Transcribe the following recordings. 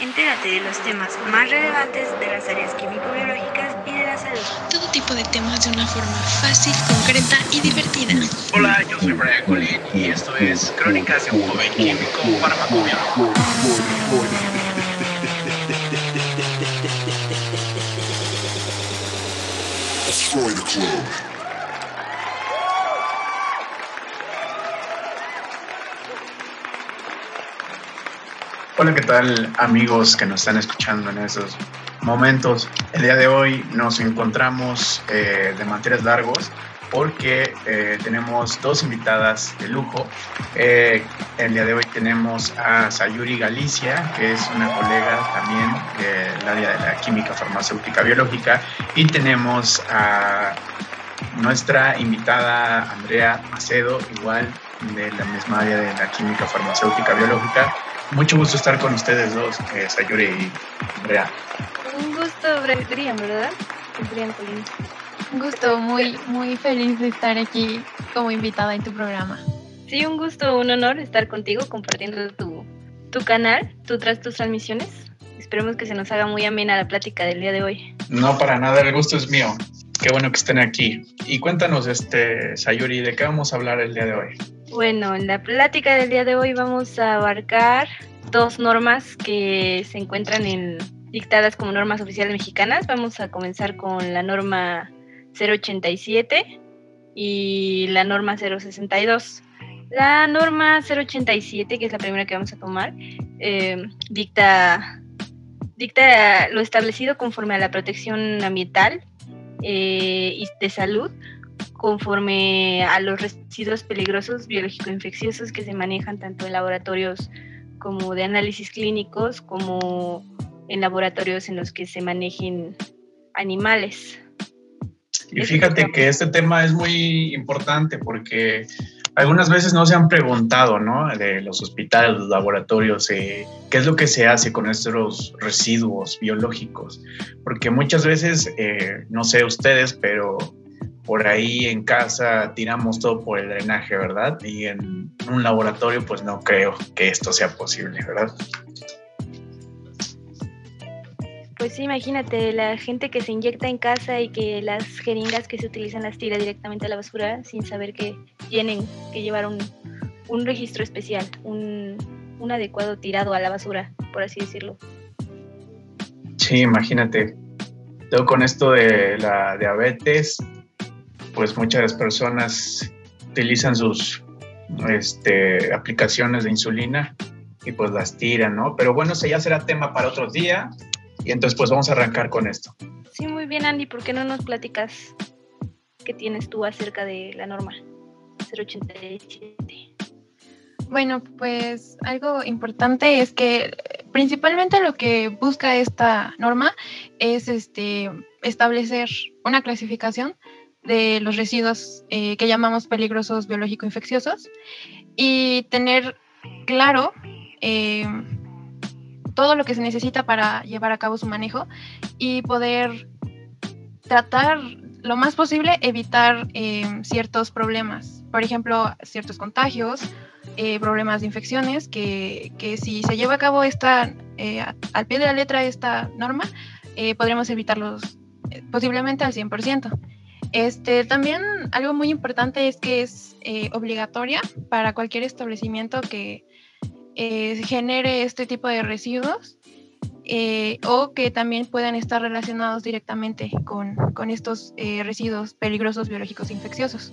Entérate de los temas más relevantes de las áreas químico-biológicas y de la salud. Todo tipo de temas de una forma fácil, concreta y divertida. Hola, yo soy Brian Colin y esto es Crónicas de un joven químico farmacobiólogo. Destroy the club. Hola, ¿qué tal amigos que nos están escuchando en esos momentos? El día de hoy nos encontramos eh, de materias largos porque eh, tenemos dos invitadas de lujo. Eh, el día de hoy tenemos a Sayuri Galicia, que es una colega también del área de la química farmacéutica biológica, y tenemos a nuestra invitada Andrea Macedo, igual de la misma área de la química farmacéutica biológica. Mucho gusto estar con ustedes dos, eh, Sayuri y Andrea. Un gusto, Brian, ¿verdad? Brian Colín. Un gusto, muy, muy feliz de estar aquí como invitada en tu programa. Sí, un gusto, un honor estar contigo compartiendo tu, tu canal, tu, tras tus transmisiones. Esperemos que se nos haga muy amena la plática del día de hoy. No, para nada, el gusto es mío. Qué bueno que estén aquí. Y cuéntanos, este, Sayuri, ¿de qué vamos a hablar el día de hoy? Bueno, en la plática del día de hoy vamos a abarcar dos normas que se encuentran en, dictadas como normas oficiales mexicanas. Vamos a comenzar con la norma 087 y la norma 062. La norma 087, que es la primera que vamos a tomar, eh, dicta, dicta lo establecido conforme a la protección ambiental eh, y de salud, conforme a los residuos peligrosos biológico-infecciosos que se manejan tanto en laboratorios como de análisis clínicos, como en laboratorios en los que se manejen animales. Y fíjate que este tema es muy importante porque algunas veces no se han preguntado, ¿no? De los hospitales, los laboratorios, eh, qué es lo que se hace con estos residuos biológicos. Porque muchas veces, eh, no sé ustedes, pero por ahí en casa tiramos todo por el drenaje, ¿verdad? Y en un laboratorio, pues no creo que esto sea posible, ¿verdad? Pues sí, imagínate, la gente que se inyecta en casa y que las jeringas que se utilizan las tira directamente a la basura sin saber que tienen que llevar un, un registro especial, un, un adecuado tirado a la basura, por así decirlo. Sí, imagínate. Luego con esto de la diabetes, pues muchas personas utilizan sus este, aplicaciones de insulina y pues las tiran, ¿no? Pero bueno, eso ya será tema para otro día. Y entonces pues vamos a arrancar con esto. Sí, muy bien Andy, ¿por qué no nos platicas qué tienes tú acerca de la norma 087? Bueno, pues algo importante es que principalmente lo que busca esta norma es este, establecer una clasificación de los residuos eh, que llamamos peligrosos biológico-infecciosos y tener claro eh, todo lo que se necesita para llevar a cabo su manejo y poder tratar lo más posible evitar eh, ciertos problemas, por ejemplo, ciertos contagios, eh, problemas de infecciones, que, que, si se lleva a cabo esta, eh, al pie de la letra esta norma, eh, podremos evitarlos posiblemente al 100%. Este, también algo muy importante es que es eh, obligatoria para cualquier establecimiento que eh, genere este tipo de residuos eh, o que también puedan estar relacionados directamente con, con estos residuos peligrosos biológicos infecciosos.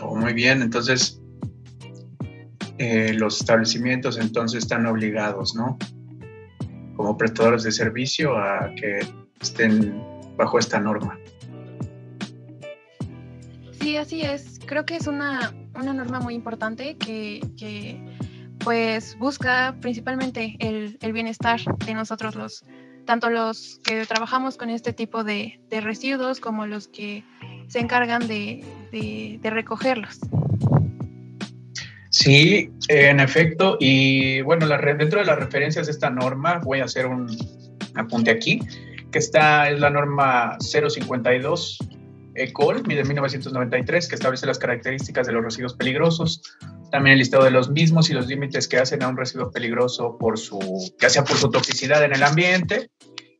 Oh, muy bien, entonces los establecimientos entonces están obligados, ¿no? Como prestadores de servicio a que estén bajo esta norma. Sí, así es. Creo que es una, una norma muy importante que, que, pues busca principalmente el, el, bienestar de nosotros los, tanto los que trabajamos con este tipo de, de residuos como los que se encargan de, de, de recogerlos. Sí, en efecto, y bueno, la, dentro de las referencias de esta norma, voy a hacer un apunte aquí, que está es la norma 052 ECOL, de 1993, que establece las características de los residuos peligrosos, también el listado de los mismos y los límites que hacen a un residuo peligroso por su, ya sea por su toxicidad en el ambiente.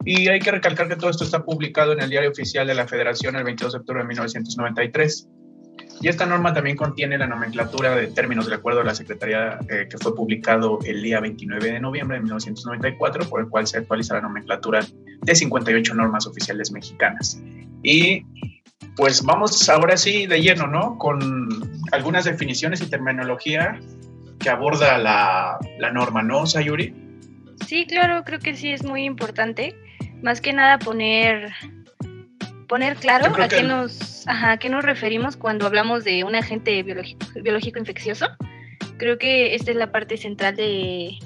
Y hay que recalcar que todo esto está publicado en el Diario Oficial de la Federación el 22 de octubre de 1993. Y esta norma también contiene la nomenclatura de términos del acuerdo de la Secretaría eh, que fue publicado el día 29 de noviembre de 1994, por el cual se actualiza la nomenclatura de 58 normas oficiales mexicanas. Y pues vamos ahora sí de lleno, ¿no? Con algunas definiciones y terminología que aborda la, la norma, ¿no, Sayuri? Sí, claro, creo que sí es muy importante. Más que nada poner poner claro a qué, nos, a qué nos referimos cuando hablamos de un agente biológico, biológico infeccioso. Creo que esta es la parte central de,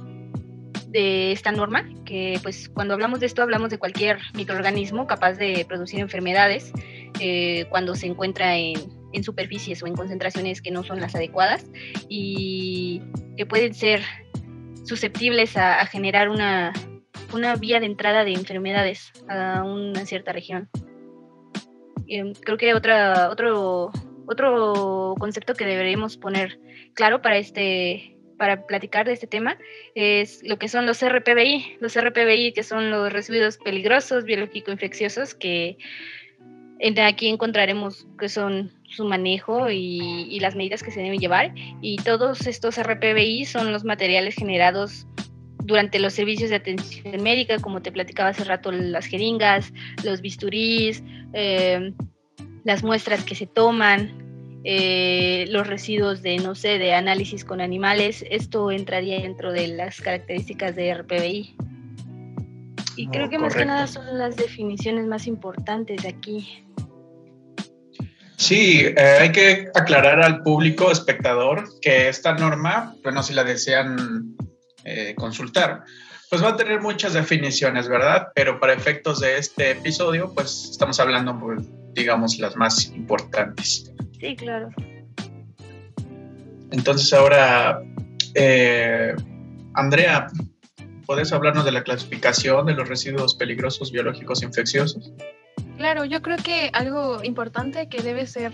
de esta norma, que pues cuando hablamos de esto hablamos de cualquier microorganismo capaz de producir enfermedades eh, cuando se encuentra en, en, superficies o en concentraciones que no son las adecuadas y que pueden ser susceptibles a, a generar una, una vía de entrada de enfermedades a una cierta región. Em, creo que otra, otro, otro concepto que deberíamos poner claro para este para platicar de este tema es lo que son los RPBI, los RPBI que son los residuos peligrosos biológico-infecciosos que aquí encontraremos que son su manejo y, y, las medidas que se deben llevar. Y todos estos RPBI son los materiales generados durante los servicios de atención médica, como te platicaba hace rato, las jeringas, los bisturís, eh, las muestras que se toman, eh, los residuos de, no sé, de análisis con animales, esto entraría dentro de las características de RPBI. Y creo que más que nada son las definiciones más importantes de aquí. Sí, eh, hay que aclarar al público espectador que esta norma, bueno, si la desean eh, consultar. Pues va a tener muchas definiciones, ¿verdad? Pero para efectos de este episodio, pues estamos hablando, pues, digamos, las más importantes. Sí, claro. Entonces ahora, eh, Andrea, ¿puedes hablarnos de la clasificación de los residuos peligrosos biológicos infecciosos? Claro, yo creo que algo importante que debe ser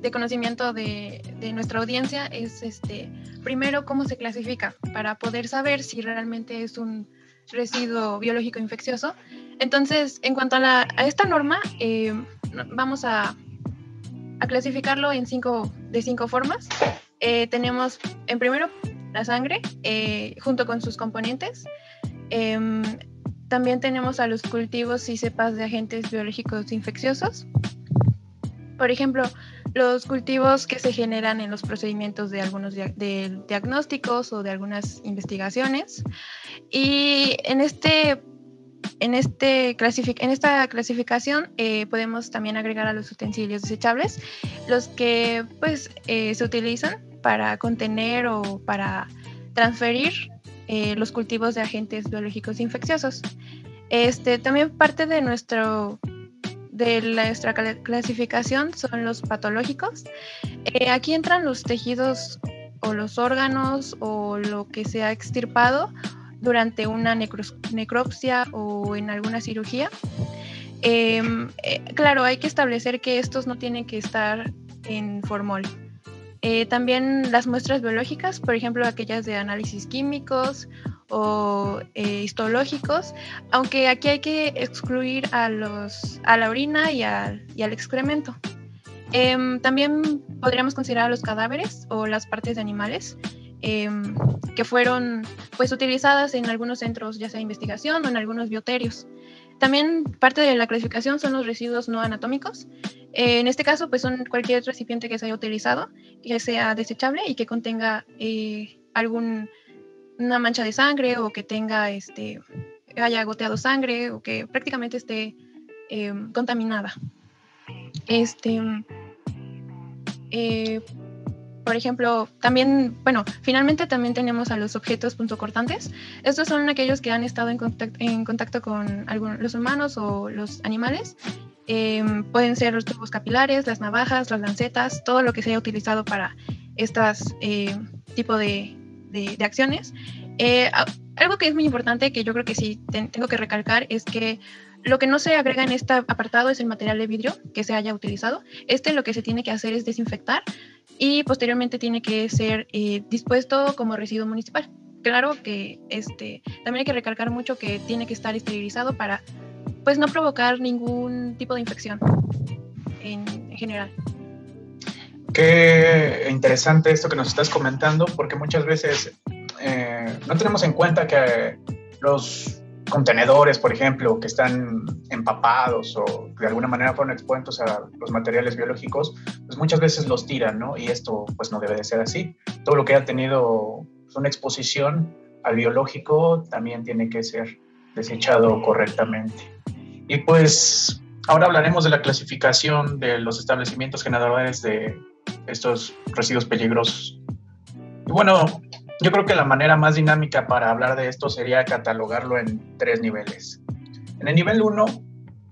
de conocimiento de, de, nuestra audiencia es este primero cómo se clasifica para poder saber si realmente es un residuo biológico infeccioso. Entonces, en cuanto a, la, a esta norma, eh, vamos a, a, clasificarlo en cinco, de cinco formas. Eh, tenemos en primero la sangre eh, junto con sus componentes. Em, también tenemos a los cultivos y cepas de agentes biológicos infecciosos. Por ejemplo, los cultivos que se generan en los procedimientos de algunos de diagnósticos o de algunas investigaciones. Y en, este, en, este en esta clasificación eh, podemos también agregar a los utensilios desechables, los que pues, eh, se utilizan para contener o para transferir eh, los cultivos de agentes biológicos infecciosos. Este, también parte de nuestro de nuestra clasificación son los patológicos. Eh, aquí entran los tejidos o los órganos o lo que se ha extirpado durante una necropsia o en alguna cirugía. Em, eh, claro, hay que establecer que estos no tienen que estar en formol. Eh, también las muestras biológicas, por ejemplo, aquellas de análisis químicos o eh, histológicos, aunque aquí hay que excluir a, los, a la orina y, al excremento. Eh, también podríamos considerar los cadáveres o las partes de animales em, que fueron pues utilizadas en algunos centros ya sea de investigación o en algunos bioterios. También parte de la clasificación son los residuos no anatómicos. Eh, en este caso, pues son cualquier recipiente que se haya utilizado, que sea desechable y que contenga eh, algún una mancha de sangre o que tenga este haya goteado sangre o que prácticamente esté eh, contaminada. Este, por ejemplo, también, bueno, finalmente también tenemos a los objetos puntocortantes. Estos son aquellos que han estado en contacto, en contacto con algunos, los humanos o los animales. Eh, pueden ser los tubos capilares, las navajas, las lancetas, todo lo que se haya utilizado para estas eh, tipo de, de, acciones. Eh, algo que es muy importante, que yo creo que sí tengo que recalcar, es que Lo que no se agrega en este apartado es el material de vidrio que se haya utilizado. Este lo que se tiene que hacer es desinfectar y posteriormente tiene que ser eh, dispuesto como residuo municipal. Claro que este, también hay que recalcar mucho que tiene que estar esterilizado para pues no provocar ningún tipo de infección en, en general. Qué interesante esto que nos estás comentando, porque muchas veces eh, no tenemos en cuenta que los contenedores, por ejemplo, que están empapados o de alguna manera fueron expuestos a los materiales biológicos, pues muchas veces los tiran, ¿no? Y esto pues no debe de ser así. Todo lo que ha tenido una exposición al biológico también tiene que ser desechado correctamente. Y pues ahora hablaremos de la clasificación de los establecimientos generadores de estos residuos peligrosos. Y bueno, yo creo que la manera más dinámica para hablar de esto sería catalogarlo en tres niveles. En el nivel 1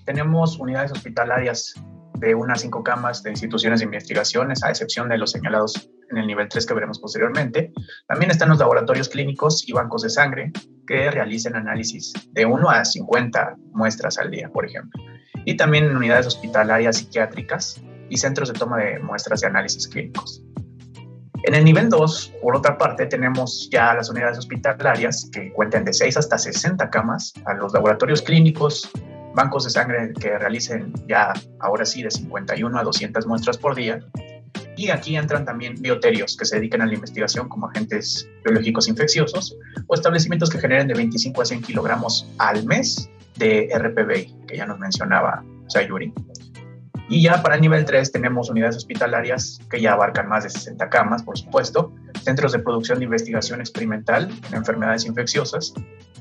tenemos unidades hospitalarias de unas cinco camas de instituciones de investigaciones, a excepción de los señalados en el nivel 3 que veremos posteriormente. También están los laboratorios clínicos y bancos de sangre que realicen análisis de 1 a 50 muestras al día, por ejemplo. Y también unidades hospitalarias psiquiátricas y centros de toma de muestras de análisis clínicos. En el nivel 2, por otra parte, tenemos ya las unidades hospitalarias que cuentan de 6 hasta 60 camas, a los laboratorios clínicos, bancos de sangre que realicen ya ahora sí de 51 a 200 muestras por día. Y aquí entran también bioterios que se dedican a la investigación como agentes biológicos infecciosos o establecimientos que generen de 25 a 100 kilogramos al mes de RPBI, que ya nos mencionaba Sayuri. Y ya para el nivel 3 tenemos unidades hospitalarias que ya abarcan más de 60 camas, por supuesto, centros de producción de investigación experimental en enfermedades infecciosas,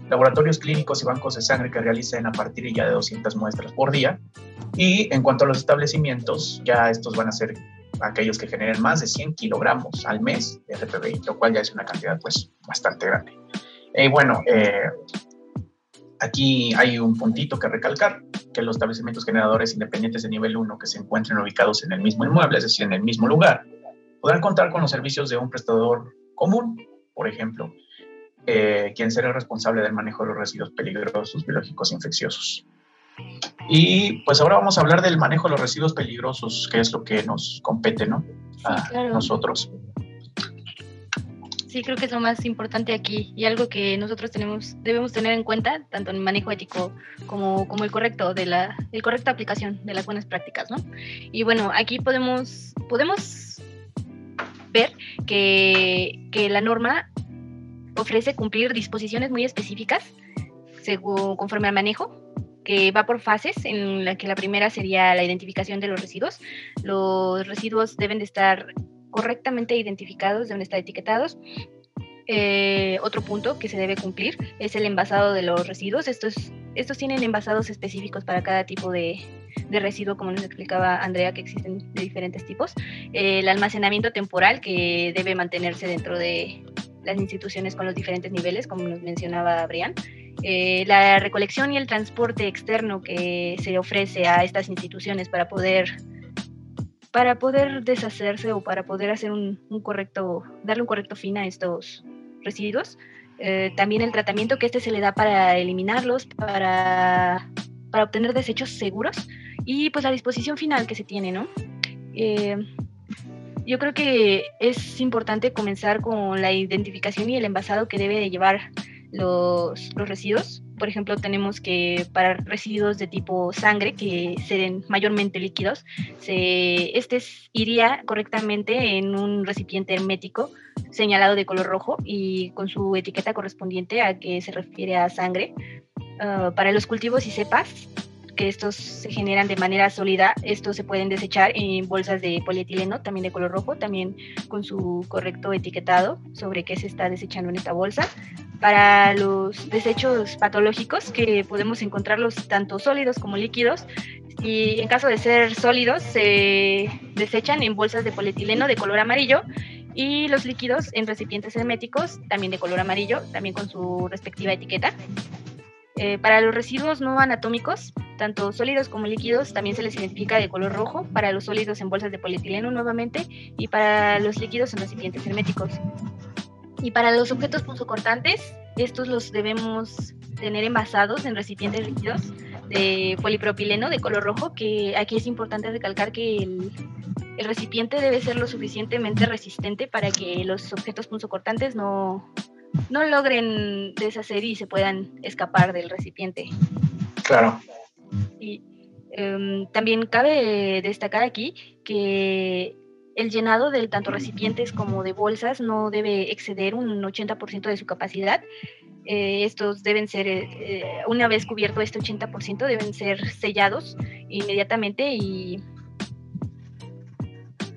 laboratorios clínicos y bancos de sangre que realicen a partir ya de 200 muestras por día. Y en cuanto a los establecimientos, ya estos van a ser aquellos que generen más de 100 kilogramos al mes de RPBI, lo cual ya es una cantidad pues bastante grande. Y bueno, eh, aquí hay un puntito que recalcar que los establecimientos generadores independientes de nivel 1 que se encuentren ubicados en el mismo inmueble, es decir, en el mismo lugar, podrán contar con los servicios de un prestador común, por ejemplo, eh, quien será responsable del manejo de los residuos peligrosos biológicos infecciosos. Y pues ahora vamos a hablar del manejo de los residuos peligrosos, que es lo que nos compete, ¿no? a nosotros. Sí, creo que es lo más importante aquí y algo que nosotros tenemos, debemos tener en cuenta, tanto en el manejo ético como, como el correcto, de la el correcta aplicación de las buenas prácticas, ¿no? Y bueno, aquí podemos, podemos ver que, que la norma ofrece cumplir disposiciones muy específicas según, conforme al manejo, que va por fases, en la que la primera sería la identificación de los residuos. Los residuos deben de estar correctamente identificados, deben estar etiquetados. Eh, otro punto que se debe cumplir es el envasado de los residuos. Estos, estos tienen envasados específicos para cada tipo de, de residuo, como nos explicaba Andrea, que existen de diferentes tipos. el almacenamiento temporal que debe mantenerse dentro de las instituciones con los diferentes niveles, como nos mencionaba Brian. Eh, la recolección y el transporte externo que se ofrece a estas instituciones para poder para poder deshacerse o para poder hacer un, correcto, darle un correcto fin a estos residuos. Eh, también el tratamiento que este se le da para eliminarlos, para, para obtener desechos seguros y pues la disposición final que se tiene, ¿no? Eh, yo creo que es importante comenzar con la identificación y el envasado que debe de llevar los, los residuos por ejemplo, tenemos que para residuos de tipo sangre, que sean mayormente líquidos, se, este iría correctamente en un recipiente hermético señalado de color rojo y con su etiqueta correspondiente a que se refiere a sangre. Ah, para los cultivos y cepas, que estos se generan de manera sólida, estos se pueden desechar en bolsas de polietileno, también de color rojo, también con su correcto etiquetado sobre qué se está desechando en esta bolsa. Para los desechos patológicos, que podemos encontrarlos tanto sólidos como líquidos, y en caso de ser sólidos, se desechan en bolsas de polietileno de color amarillo y los líquidos en recipientes herméticos, también de color amarillo, también con su respectiva etiqueta. Eh, para los residuos no anatómicos, tanto sólidos como líquidos, también se les identifica de color rojo, para los sólidos en bolsas de polietileno nuevamente y para los líquidos en recipientes herméticos. Y para los objetos punzocortantes, estos los debemos tener envasados en recipientes líquidos, de polipropileno de color rojo, que aquí es importante recalcar que el, el recipiente debe ser lo suficientemente resistente para que los objetos punzocortantes no, no logren deshacer y se puedan escapar del recipiente. Claro. Y em, también cabe destacar aquí que el llenado de tanto recipientes como de bolsas no debe exceder un 80% de su capacidad. Eh, estos deben ser, eh, eh, una vez cubierto este 80%, deben ser sellados inmediatamente y,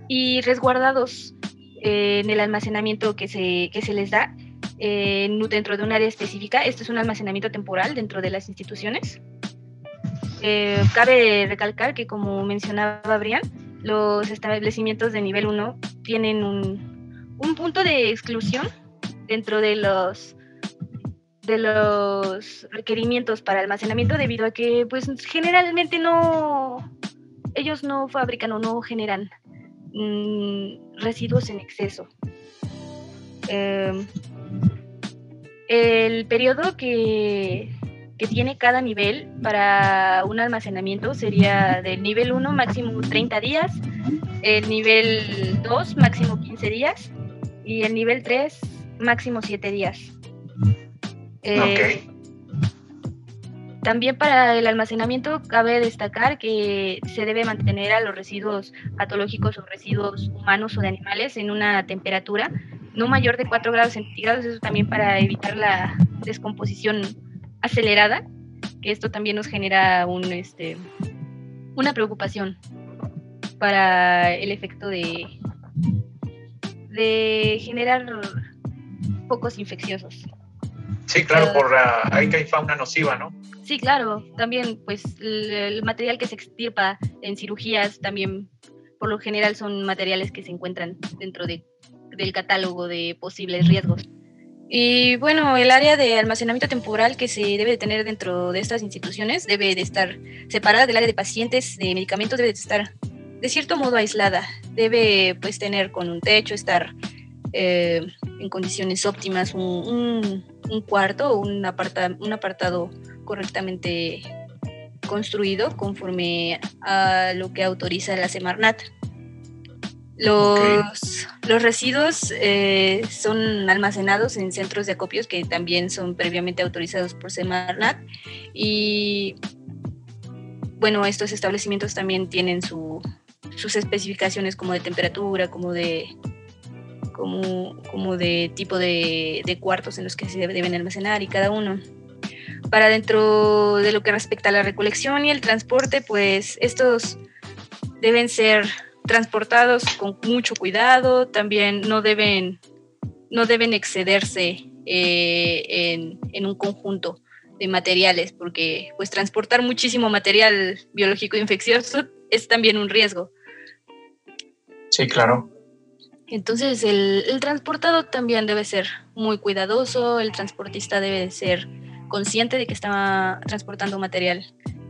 y resguardados en el almacenamiento que se, que se les da dentro de un área específica. Esto es un almacenamiento temporal dentro de las instituciones. Cabe recalcar que, como mencionaba Brian, los establecimientos de nivel 1 tienen un, un punto de exclusión dentro de los de los requerimientos para almacenamiento debido a que pues generalmente no ellos no fabrican o no generan mm, residuos en exceso. Em, el periodo que que tiene cada nivel para un almacenamiento sería del nivel 1 máximo 30 días, el nivel 2 máximo 15 días y el nivel 3 máximo 7 días. Eh, también para el almacenamiento cabe destacar que se debe mantener a los residuos patológicos o residuos humanos o de animales en una temperatura no mayor de 4 grados centígrados, eso también para evitar la descomposición acelerada, que esto también nos genera un, este, una preocupación para el efecto de, de generar focos infecciosos. Sí, claro, por uh, ahí que hay fauna nociva, ¿no? Sí, claro. También, pues, el, el, material que se extirpa en cirugías también, por lo general, son materiales que se encuentran dentro de, del catálogo de posibles riesgos. Y bueno, el área de almacenamiento temporal que se debe de tener dentro de estas instituciones debe de estar separada del área de pacientes de medicamentos, debe de estar de cierto modo aislada, debe pues tener con un techo, estar eh, en condiciones óptimas, un, cuarto, un, aparta, un apartado correctamente construido conforme a lo que autoriza la Semarnat. Los, los residuos eh, son almacenados en centros de acopios que también son previamente autorizados por Semarnat y bueno, estos establecimientos también tienen su, sus especificaciones como de temperatura, como de como, como de tipo de, de, cuartos en los que se deben almacenar y cada uno. Para dentro de lo que respecta a la recolección y el transporte, pues estos deben ser transportados con mucho cuidado, también no deben, no deben excederse eh, en, en, un conjunto de materiales, porque pues transportar muchísimo material biológico infeccioso es también un riesgo. Sí, claro. Entonces el, el transportado también debe ser muy cuidadoso, el transportista debe ser consciente de que está transportando material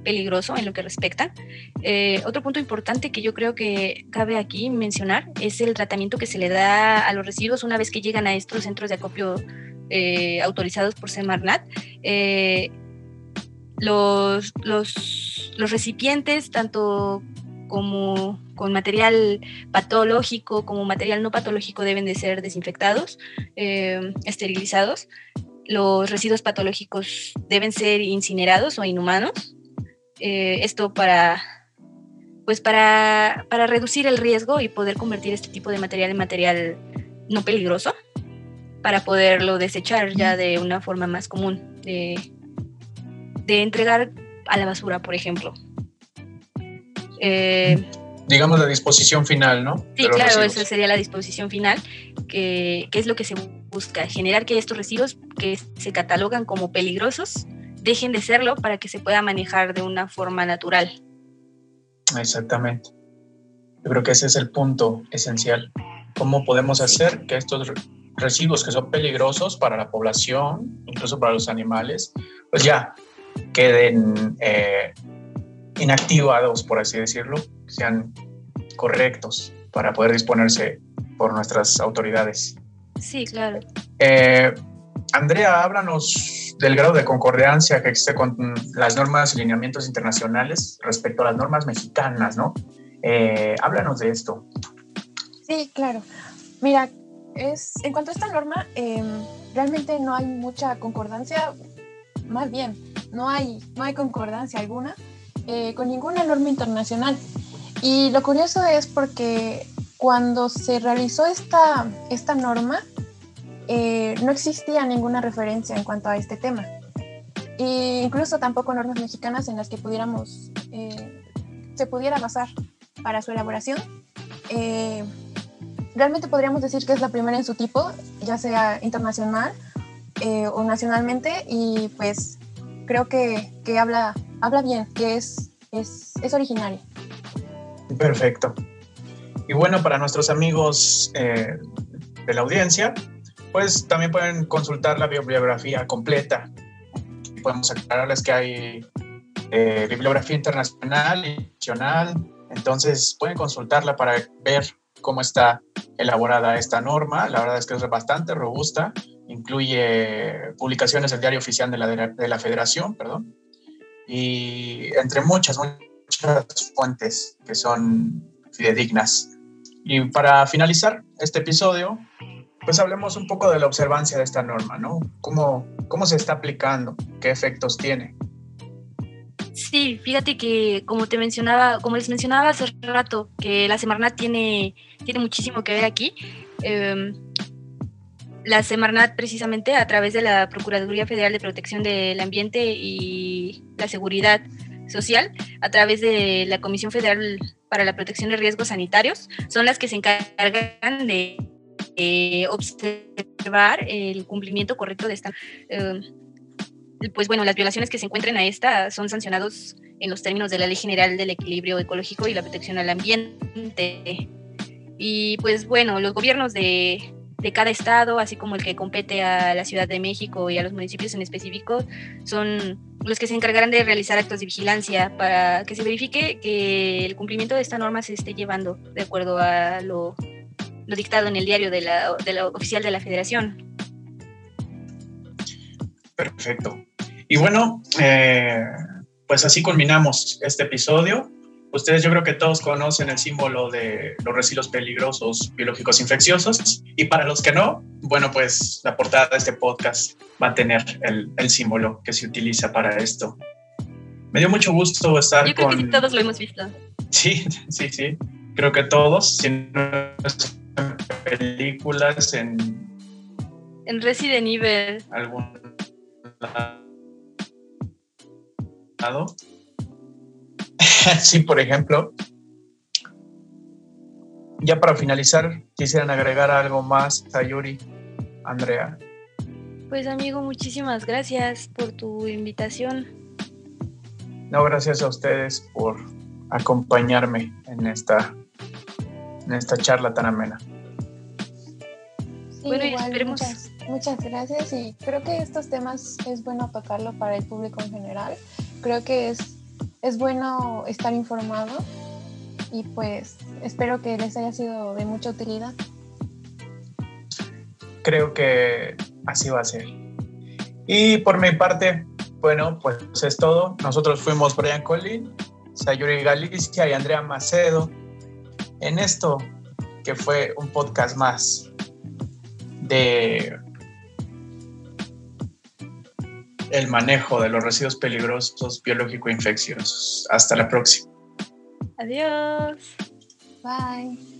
peligroso en lo que respecta. Eh, otro punto importante que yo creo que cabe aquí mencionar es el tratamiento que se le da a los residuos una vez que llegan a estos centros de acopio eh, autorizados por Semarnat. Eh, los, los, los recipientes, tanto como con material patológico como material no patológico deben de ser desinfectados, eh, esterilizados. Los residuos patológicos deben ser incinerados o inhumanos. Eh, esto para, pues para, para reducir el riesgo y poder convertir este tipo de material en material no peligroso para poderlo desechar ya de una forma más común, de, de entregar a la basura, por ejemplo. Eh, Digamos la disposición final, ¿no? Sí, claro, residuos. esa sería la disposición final, que, que, es lo que se busca, generar que estos residuos que se catalogan como peligrosos dejen de serlo para que se pueda manejar de una forma natural. Exactamente. Yo creo que ese es el punto esencial. ¿Cómo podemos hacer que estos residuos que son peligrosos para la población, incluso para los animales, pues ya queden eh, inactivados, por así decirlo, sean correctos para poder disponerse por nuestras autoridades. Sí, claro. Eh, Andrea, háblanos del grado de concordancia que existe con las normas y lineamientos internacionales respecto a las normas mexicanas, ¿no? Eh, háblanos de esto. Sí, claro. Mira, es, en cuanto a esta norma, em, realmente no hay mucha concordancia, más bien, no hay, no hay concordancia alguna eh, con ninguna norma internacional. Y lo curioso es porque cuando se realizó esta, esta norma, eh, no existía ninguna referencia en cuanto a este tema. E incluso tampoco normas mexicanas en las que pudiéramos, eh, se pudiera basar para su elaboración. Eh, realmente podríamos decir que es la primera en su tipo, ya sea internacional o nacionalmente, y pues creo que, que, habla, habla bien, que es, es, es originaria. Perfecto. Y bueno, para nuestros amigos de la audiencia, pues también pueden consultar la bibliografía completa. Podemos aclararles que hay eh, bibliografía internacional y nacional, entonces pueden consultarla para ver cómo está elaborada esta norma. La verdad es que es bastante robusta, incluye publicaciones del diario oficial de la, de la Federación, perdón, y entre muchas, muchas fuentes que son fidedignas. Y para finalizar este episodio, pues hablemos un poco de la observancia de esta norma, ¿no? ¿Cómo, cómo se está aplicando? ¿Qué efectos tiene? Sí, fíjate que como te mencionaba, como les mencionaba hace rato, que la Semarnat tiene, tiene muchísimo que ver aquí. Em, la Semarnat precisamente a través de la Procuraduría Federal de Protección del Ambiente y la Seguridad Social, a través de la Comisión Federal para la Protección de Riesgos Sanitarios, son las que se encargan de eh, observar el cumplimiento correcto de esta. Eh, pues bueno, las violaciones que se encuentren a esta son sancionados en los términos de la Ley General del Equilibrio Ecológico y la Protección al Ambiente. Y pues bueno, los gobiernos de, de cada estado, así como el que compete a la Ciudad de México y a los municipios en específico, son los que se encargarán de realizar actos de vigilancia para que se verifique que el cumplimiento de esta norma se esté llevando de acuerdo a lo lo dictado en el diario de la, de la oficial de la federación. Perfecto. Y bueno, eh, pues así culminamos este episodio. Ustedes yo creo que todos conocen el símbolo de los residuos peligrosos biológicos infecciosos y para los que no, bueno, pues la portada de este podcast va a tener el, el símbolo que se utiliza para esto. Me dio mucho gusto estar yo creo con... que todos lo hemos visto. Sí, sí, sí. Creo que todos, si no películas en... En Resident Evil. Algún lado. sí, por ejemplo. Ya para finalizar, quisieran agregar algo más a Yuri, Andrea. Pues amigo, muchísimas gracias por tu invitación. No, gracias a ustedes por acompañarme en esta, en esta charla tan amena. Sí, bueno, igual, esperemos... muchas, muchas gracias y creo que estos temas es bueno tocarlo para el público en general. Creo que es, es bueno estar informado y pues espero que les haya sido de mucha utilidad. Creo que así va a ser. Y por mi parte, bueno, pues es todo. Nosotros fuimos Brian Colin, Sayuri Galicia y Andrea Macedo en esto que fue un podcast más de el manejo de los residuos peligrosos biológico-infecciosos. Hasta la próxima. Adiós. Bye.